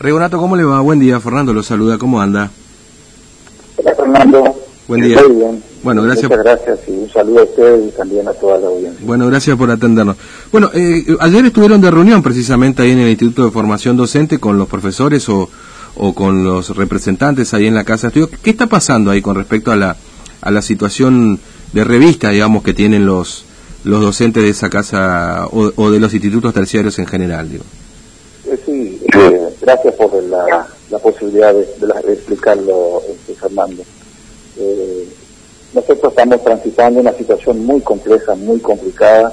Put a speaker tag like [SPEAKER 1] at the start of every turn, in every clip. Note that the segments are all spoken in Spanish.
[SPEAKER 1] Regonato, ¿cómo le va? Buen día, Fernando lo saluda, ¿cómo anda?
[SPEAKER 2] Hola Fernando.
[SPEAKER 1] Buen día.
[SPEAKER 2] Bien.
[SPEAKER 1] Bueno, gracias.
[SPEAKER 2] Muchas gracias y un saludo a usted y también a toda la audiencia.
[SPEAKER 1] Bueno, gracias por atendernos. Bueno, eh, ayer estuvieron de reunión precisamente ahí en el Instituto de Formación Docente con los profesores o, o con los representantes ahí en la Casa de Estudio. ¿Qué está pasando ahí con respecto a la, a la situación de revista, digamos, que tienen los, los docentes de esa casa o, o de los institutos terciarios en general? Digo?
[SPEAKER 2] Gracias por la, la posibilidad de, de la- de explicarlo, este, Fernando. Eh, nosotros estamos transitando una situación muy compleja, muy complicada,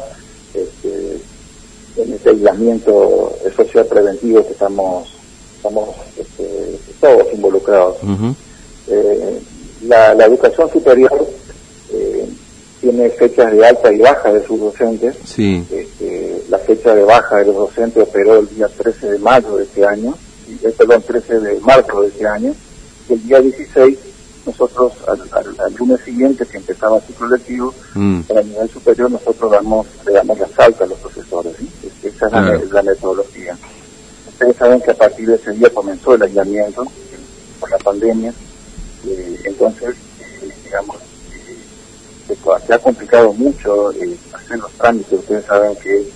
[SPEAKER 2] este, en este aislamiento social preventivo que estamos, estamos este, todos involucrados. Eh, la, la educación superior eh, tiene fechas de alta y baja de sus docentes.
[SPEAKER 1] Sí,
[SPEAKER 2] Este, la fecha de baja de los docentes operó el día 13 de mayo de este año, eh, perdón, 13 de marzo de este año, y el día 16 nosotros, al, al- al lunes siguiente que empezaba el ciclo lectivo,
[SPEAKER 1] Mm.
[SPEAKER 2] el nivel superior nosotros damos, le damos la salta a los profesores, esa es la, metodología. Ustedes saben que a partir de ese día comenzó el aislamiento eh, por la pandemia, eh, entonces, eh, digamos, eh, se, ha complicado mucho hacer los trámites. Ustedes saben que,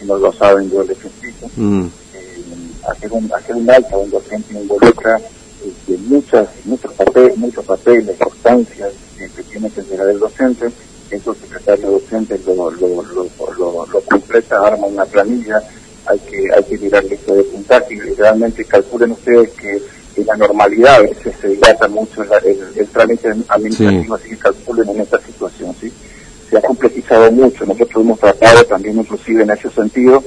[SPEAKER 2] si no lo saben, yo les explico.
[SPEAKER 1] Mm.
[SPEAKER 2] Hacer, un, hacer un alta a un docente involucra este, muchas, muchos papeles, muchos papeles, constancias eh, que tiene que entregar el docente. Eso el secretario docente lo, lo, lo, lo, lo completa, arma una planilla, hay que, hay que mirar lista de puntaje y realmente calculen ustedes que en la normalidad a veces se dilata mucho la- el, el trámite administrativo, así que calculen en esta situación, ¿sí? Se ha complejizado mucho, nosotros hemos tratado también inclusive en ese sentido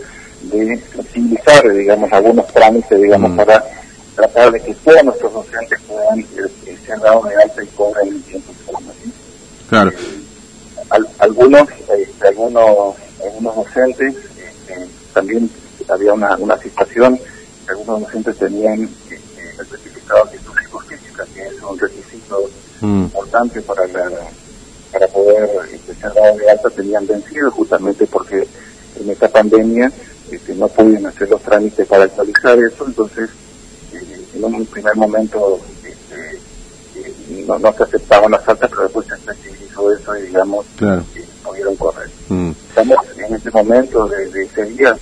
[SPEAKER 2] de flexibilizar, digamos, algunos trámites, digamos,
[SPEAKER 1] Mm.
[SPEAKER 2] para tratar de que todos nuestros docentes puedan eh, eh, ser dados de alta y cobren en tiempo y forma, ¿sí?
[SPEAKER 1] Claro.
[SPEAKER 2] Al- algunos, este, algunos, algunos docentes, este, también había una, una situación, algunos docentes tenían este, el certificado de actitud psicofísica, que es un requisito
[SPEAKER 1] Mm.
[SPEAKER 2] importante para la, para poder este, ser dado de alta, tenían vencido justamente porque en esta pandemia este, no pudieron hacer los trámites para actualizar eso, entonces eh, en un primer momento este, eh, no, no se aceptaban las altas, pero después se flexibilizó eso y digamos
[SPEAKER 1] Claro.
[SPEAKER 2] que pudieron correr.
[SPEAKER 1] Mm.
[SPEAKER 2] Estamos en este momento, desde ese día,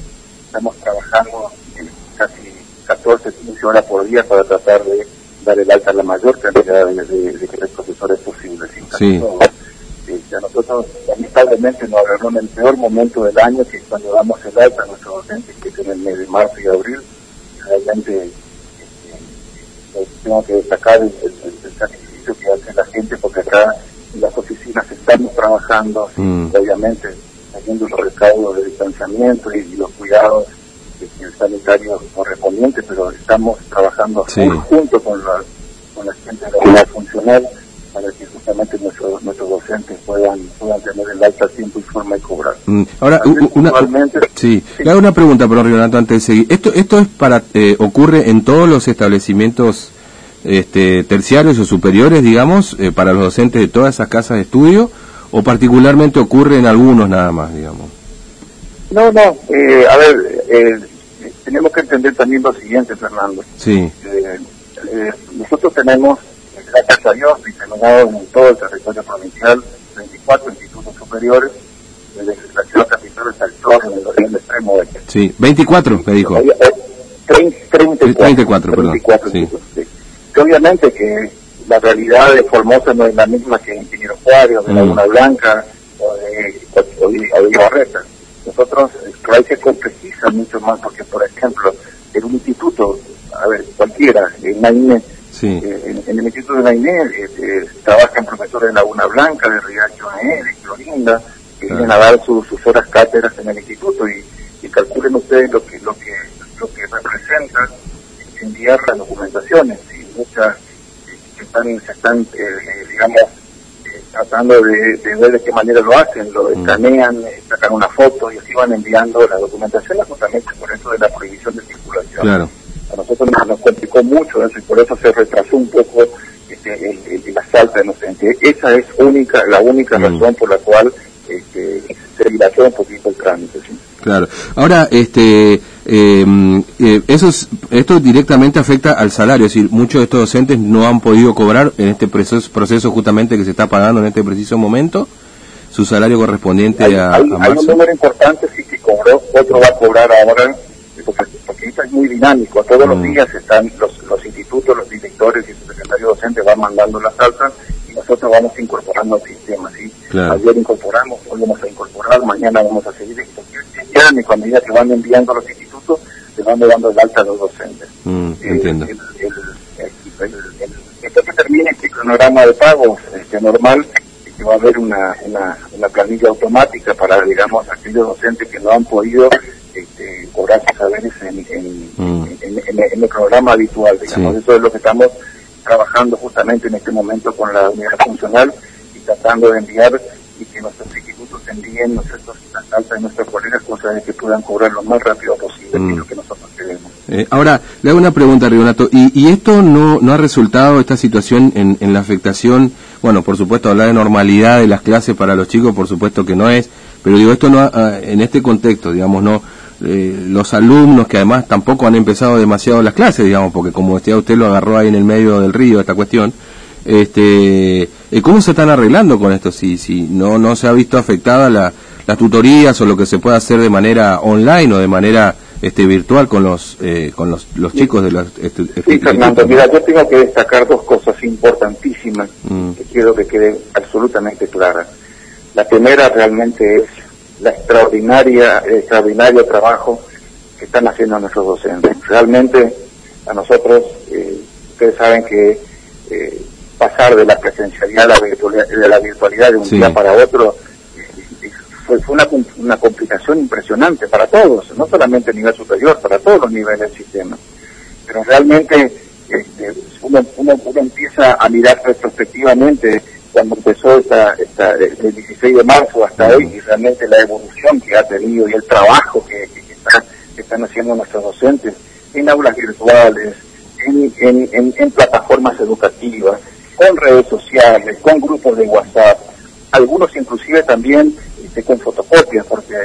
[SPEAKER 2] estamos trabajando eh, casi 14, 15 horas por día para tratar de dar el alta a la mayor cantidad de, de, de profesores posibles.
[SPEAKER 1] Sí.
[SPEAKER 2] Nosotros, lamentablemente, nos agarró en el peor momento del año, que cuando damos el alta a nuestros docentes, que es en el mes de marzo y abril. Realmente este, eh, tengo que destacar el, el- el sacrificio que hace la gente, porque acá en las oficinas estamos trabajando,
[SPEAKER 1] Mm.
[SPEAKER 2] obviamente, haciendo los recaudos de distanciamiento y, los cuidados este, sanitarios correspondientes, pero estamos trabajando
[SPEAKER 1] Sí.
[SPEAKER 2] junto con la, con la gente de la unidad funcional nuestros, nuestros docentes puedan, puedan tener el alta tiempo y forma y cobrar.
[SPEAKER 1] Mm. Ahora,
[SPEAKER 2] También
[SPEAKER 1] una, sí.
[SPEAKER 2] Sí.
[SPEAKER 1] le hago una pregunta, perdón, Renato, antes de seguir. ¿Esto, esto es para, eh, ocurre en todos los establecimientos este, terciarios o superiores, digamos, eh, para los docentes de todas esas casas de estudio, o particularmente ocurre en algunos nada más, digamos?
[SPEAKER 2] No, no, eh, a ver, eh, tenemos que entender también lo siguiente, Fernando.
[SPEAKER 1] Sí,
[SPEAKER 2] Eh, nosotros tenemos, gracias a Dios, diseminados en todo el territorio provincial, 24 institutos superiores, desde la ciudad capital hasta el sur, en el, en el extremo oeste.
[SPEAKER 1] sí. 24, me dijo.
[SPEAKER 2] Hay- hay 30, 34,
[SPEAKER 1] 34, perdón,
[SPEAKER 2] 34
[SPEAKER 1] sí.
[SPEAKER 2] institutos, sí. Que obviamente que la realidad de Formosa no es la misma que en Ingeniero Juárez, o de
[SPEAKER 1] Mm.
[SPEAKER 2] Laguna Blanca, o de, o de, o de Ibarreta. Nosotros, eh, hay que complejiza mucho más, porque, por ejemplo, en un instituto, a ver, cualquiera, en Nainé,
[SPEAKER 1] Sí,
[SPEAKER 2] eh, en, en el Instituto de Nainé eh, eh, trabajan profesores de Laguna Blanca, de Riacho de Clorinda, que
[SPEAKER 1] Claro.
[SPEAKER 2] vienen a dar sus, sus horas cátedras en el instituto y, y calculen ustedes lo que lo que lo que representa enviar las documentaciones y muchas que están se están eh, digamos eh, tratando de, de ver de qué manera lo hacen, lo
[SPEAKER 1] Mm.
[SPEAKER 2] escanean, eh, sacan una foto y así van enviando la documentación justamente por eso de la prohibición de circulación
[SPEAKER 1] claro.
[SPEAKER 2] A nosotros nos, complicó mucho eso y por eso se retrasó un poco este, el, el, el asalto de docentes. Esa es única, la única
[SPEAKER 1] Mm.
[SPEAKER 2] razón por la cual este, se dilató un poquito el trámite. ¿sí?
[SPEAKER 1] Claro. Ahora, este, Eh, eh, eso es, esto directamente afecta al salario, es decir, muchos de estos docentes no han podido cobrar en este proceso, proceso justamente que se está pagando en este preciso momento su salario correspondiente
[SPEAKER 2] hay,
[SPEAKER 1] a,
[SPEAKER 2] hay,
[SPEAKER 1] a
[SPEAKER 2] hay un número importante sí que cobró, otro va a cobrar ahora, porque, porque esto es muy dinámico, todos los
[SPEAKER 1] Mm.
[SPEAKER 2] días están los, los institutos, los directores y su secretario docente van mandando las altas y nosotros vamos incorporando al sistema, ¿sí?
[SPEAKER 1] Claro.
[SPEAKER 2] Ayer incorporamos, hoy vamos a incorporar, mañana vamos a seguir, y con medida que van enviando a los institutos, se van dando el alta a los docentes.
[SPEAKER 1] Mm,
[SPEAKER 2] Eh,
[SPEAKER 1] entiendo.
[SPEAKER 2] el- el- el- el- el- después que termine este cronograma de pagos este, normal, que va a haber una, una, una planilla automática para, digamos, aquellos docentes que no han podido cobrar sus saberes en, en,
[SPEAKER 1] Mm.
[SPEAKER 2] en, en- en el programa habitual, digamos.
[SPEAKER 1] Sí.
[SPEAKER 2] Eso es lo que estamos trabajando justamente en este momento con la unidad funcional y tratando de enviar y que nuestros institutos envíen nosotros las altas de nuestros colegas, cosa de que puedan cobrar lo más rápido posible,
[SPEAKER 1] Mm.
[SPEAKER 2] que es lo que nosotros queremos.
[SPEAKER 1] Eh, ahora, le hago una pregunta, Rionato. ¿Y, y esto no, no ha resultado, esta situación, en, en la afectación? Bueno, por supuesto, hablar de normalidad de las clases para los chicos, por supuesto que no es, pero digo, esto no, ha- ah, en este contexto, digamos, no, eh, los alumnos que además tampoco han empezado demasiado las clases, digamos, porque como decía usted, lo agarró ahí en el medio del río esta cuestión, este, eh, ¿cómo se están arreglando con esto? Si, si no, no se ha visto afectada la, las tutorías o lo que se puede hacer de manera online o de manera este, virtual con los eh, con los, los chicos de los este,
[SPEAKER 2] Sí, Fernando, mira, yo tengo que destacar dos cosas importantísimas
[SPEAKER 1] Mm.
[SPEAKER 2] que quiero que queden absolutamente claras. La primera realmente es la extraordinaria, el extraordinario trabajo que están haciendo nuestros docentes. Realmente a nosotros, eh, ustedes saben que eh, pasar de la presencialidad a la virtualidad, de la virtualidad de un
[SPEAKER 1] Sí.
[SPEAKER 2] día para otro eh, fue, fue una, una complicación impresionante para todos, no solamente a nivel superior, para todos los niveles del sistema pero realmente este, uno, uno, uno empieza a mirar retrospectivamente cuando empezó esta, esta, el 16 de marzo hasta hoy y realmente la evolución que ha tenido y el trabajo que, que- que está- que están haciendo nuestros docentes en aulas virtuales, en plataformas educativas, con redes sociales, con grupos de WhatsApp, algunos inclusive también este, con fotocopias, porque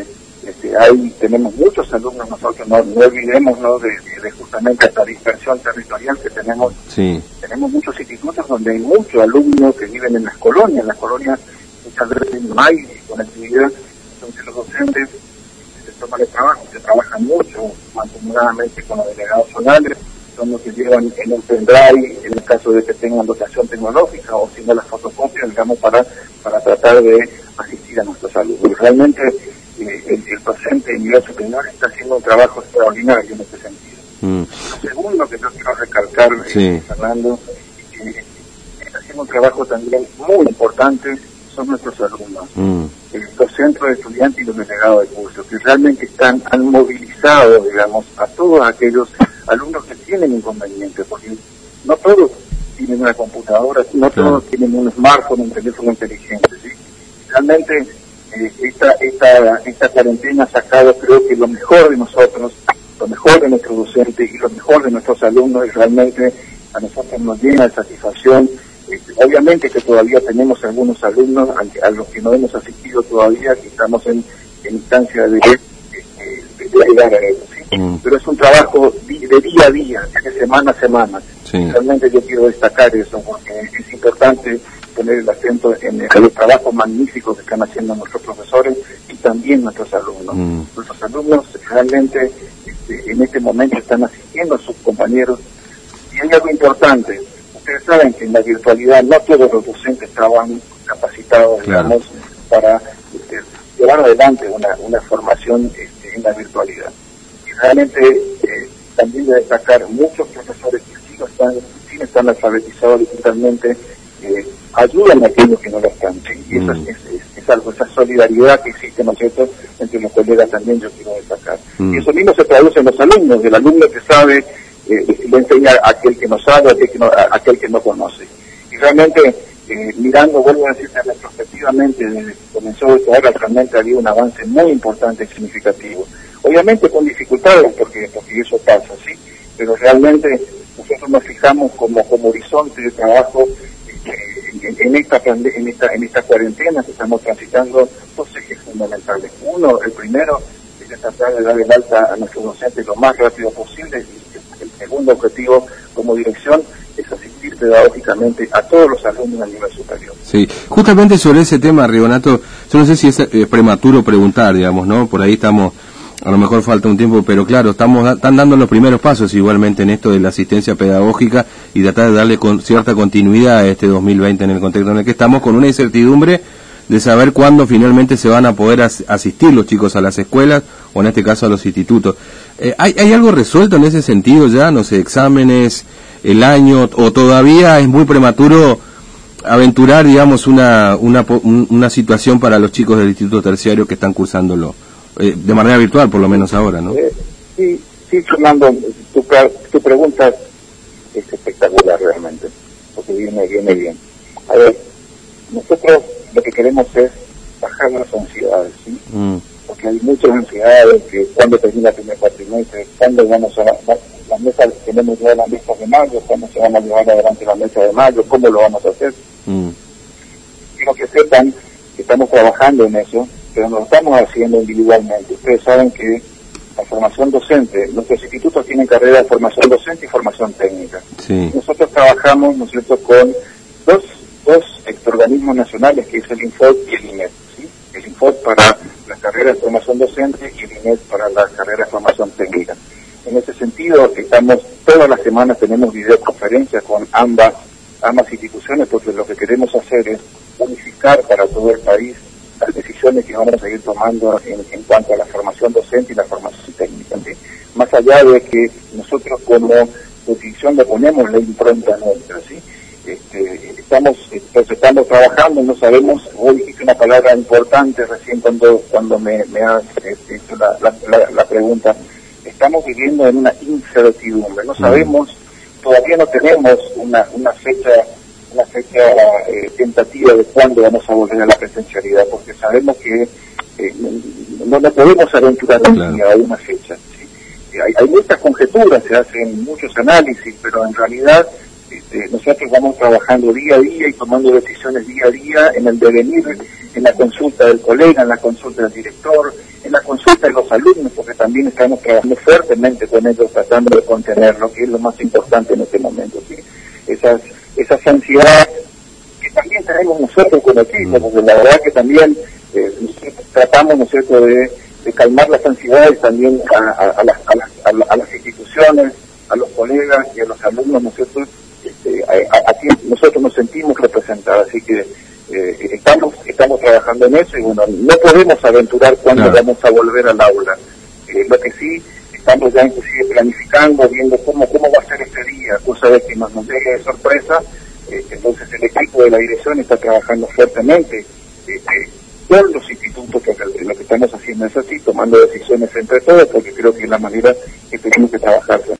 [SPEAKER 2] este, ahí tenemos muchos alumnos nosotros, no, no olvidemos ¿no? De, justamente esta dispersión territorial que tenemos
[SPEAKER 1] Sí,
[SPEAKER 2] tenemos muchos institutos donde hay muchos alumnos que viven en las colonias, en las colonias muchas veces no hay conectividad, entonces los docentes se toman el trabajo, se trabajan mucho, mancomunadamente con los delegados zonales, son los que llevan en un pendrive, en el caso de que tengan dotación tecnológica, o si no las fotocopias, digamos, para, para tratar de asistir a nuestros alumnos. Realmente eh, el, el docente en nivel superior está haciendo un trabajo extraordinario en este sentido.
[SPEAKER 1] mm,
[SPEAKER 2] Lo segundo que yo quiero recalcar, eh,
[SPEAKER 1] Sí.
[SPEAKER 2] Fernando, que está haciendo un trabajo también muy importante son nuestros alumnos,
[SPEAKER 1] mm,
[SPEAKER 2] eh, los centros de estudiantes y los delegados de curso, que realmente están, han movilizado, digamos, a todos aquellos alumnos que tienen inconvenientes, porque no todos tienen una computadora, no
[SPEAKER 1] Claro.
[SPEAKER 2] todos tienen un smartphone, un teléfono inteligente, ¿sí? Realmente eh, esta, esta, esta cuarentena ha sacado creo que lo mejor de nosotros, lo mejor de nuestros docentes y lo mejor de nuestros alumnos y realmente a nosotros nos llena de satisfacción. Este, obviamente que todavía tenemos algunos alumnos a, a los que no hemos asistido todavía, que estamos en, en instancia de, de, de ayudar a ellos. ¿sí?
[SPEAKER 1] Mm.
[SPEAKER 2] Pero es un trabajo de día a día, de semana a semana.
[SPEAKER 1] Sí.
[SPEAKER 2] Realmente yo quiero destacar eso porque es importante poner el acento en el, el trabajo magnífico que están haciendo nuestros profesores y también nuestros alumnos.
[SPEAKER 1] Mm.
[SPEAKER 2] Nuestros alumnos realmente este, en este momento están asistiendo a sus compañeros y hay algo importante. Ustedes saben que en la virtualidad no todos los docentes estaban capacitados,
[SPEAKER 1] Claro.
[SPEAKER 2] digamos, para este, llevar adelante una, una formación este, en la virtualidad. Y realmente eh, también de destacar muchos profesores que sí, no están, sí no están alfabetizados digitalmente, eh, ayudan a aquellos que no lo están. ¿sí? Y eso
[SPEAKER 1] Mm.
[SPEAKER 2] es, es- es algo, esa solidaridad que existe, ¿no es cierto?, entre los colegas también yo quiero destacar.
[SPEAKER 1] Mm.
[SPEAKER 2] Y eso mismo se traduce en los alumnos, el alumno que sabe eh, le enseña a aquel que no sabe, a aquel que no, a aquel que no conoce. Y realmente, eh, mirando, vuelvo a decirte retrospectivamente, desde que comenzó esta era, realmente había un avance muy importante y significativo. Obviamente con dificultades, porque, porque eso pasa, ¿sí? Pero realmente nosotros nos fijamos como, como horizonte de trabajo en, en esta, en, esta, en esta cuarentena que estamos transitando dos ejes fundamentales. Uno, el primero, de tratar de dar el alta a nuestros docentes lo más rápido posible y el segundo objetivo como dirección es asistir pedagógicamente a todos los alumnos a nivel superior.
[SPEAKER 1] Sí, justamente sobre ese tema, Rigonato, yo no sé si es eh, prematuro preguntar, digamos, ¿no? Por ahí estamos, a lo mejor falta un tiempo, pero claro, estamos están dando los primeros pasos igualmente en esto de la asistencia pedagógica y tratar de darle con cierta continuidad a este 2020 en el contexto en el que estamos, con una incertidumbre de saber cuándo finalmente se van a poder asistir los chicos a las escuelas o en este caso a los institutos. Eh, ¿hay, ¿Hay algo resuelto en ese sentido ya? No sé, exámenes, el año o todavía es muy prematuro aventurar, digamos, una, una, una situación para los chicos del Instituto Terciario que están cursándolo, eh, de manera virtual por lo menos ahora, ¿no?
[SPEAKER 2] Eh, sí, sí, Fernando, tu, tu pregunta es espectacular realmente, porque viene, viene bien. A ver, nosotros lo que queremos es bajar las ansiedades, ¿sí? Mm. Porque hay muchas ansiedades que cuando termina el primer cuatrimestre, cuando vamos a las mesas, tenemos ya las mesas de mayo, cuando se van a llevar adelante la mesa de mayo, cómo lo vamos a hacer. Mm. Quiero que sepan que estamos trabajando en eso, pero no lo estamos haciendo individualmente. Ustedes saben que la formación docente, nuestros institutos tienen carrera de formación docente y formación técnica. Nosotros trabajamos, ¿no es cierto?, con dos, dos organismos nacionales, que es el INFOD y el INET. ¿sí? El INFOD para la carrera de formación docente y el INET para la carrera de formación técnica. En ese sentido, estamos todas las semanas tenemos videoconferencias con ambas ambas instituciones porque lo que queremos hacer es unificar para todo el país las decisiones que vamos a ir tomando en, cuanto a la formación docente y la formación técnica. Más allá de que nosotros como decisión le ponemos la impronta nuestra, ¿sí? Este, estamos, estamos trabajando, no sabemos, hoy dijiste una palabra importante recién cuando cuando me, me has este, hecho la pregunta, estamos viviendo en una incertidumbre. No sabemos, todavía no tenemos una, una fecha una fecha eh, tentativa de cuándo vamos a volver a la presencialidad, porque sabemos que eh, no, no podemos aventurar a una fecha. Hay, hay, muchas conjeturas, se hacen muchos análisis, pero en realidad este, nosotros vamos trabajando día a día y tomando decisiones día a día en el devenir, en la consulta del colega, en la consulta del director, en la consulta de los alumnos, porque también estamos trabajando fuertemente con ellos tratando de contenerlo, que es lo más importante en este momento. ¿sí? Esas, esas ansiedades que también tenemos nosotros con el mm. porque la verdad que también eh, tratamos, ¿no es cierto?, de, calmar las ansiedades también a, las, a, las, instituciones, a los colegas y a los alumnos, ¿no es cierto?, este, a, nosotros nos sentimos representados, así que eh, estamos estamos trabajando en eso y bueno, no podemos aventurar cuándo vamos a volver al aula. Eh, lo que sí, estamos ya inclusive planificando, viendo cómo cómo va a ser este día, cosa de que nos, deje de sorpresa. Eh, entonces el equipo de la dirección está trabajando fuertemente con los institutos, que lo que estamos haciendo es así, tomando decisiones entre todos, porque creo que es la manera que tenemos que trabajar.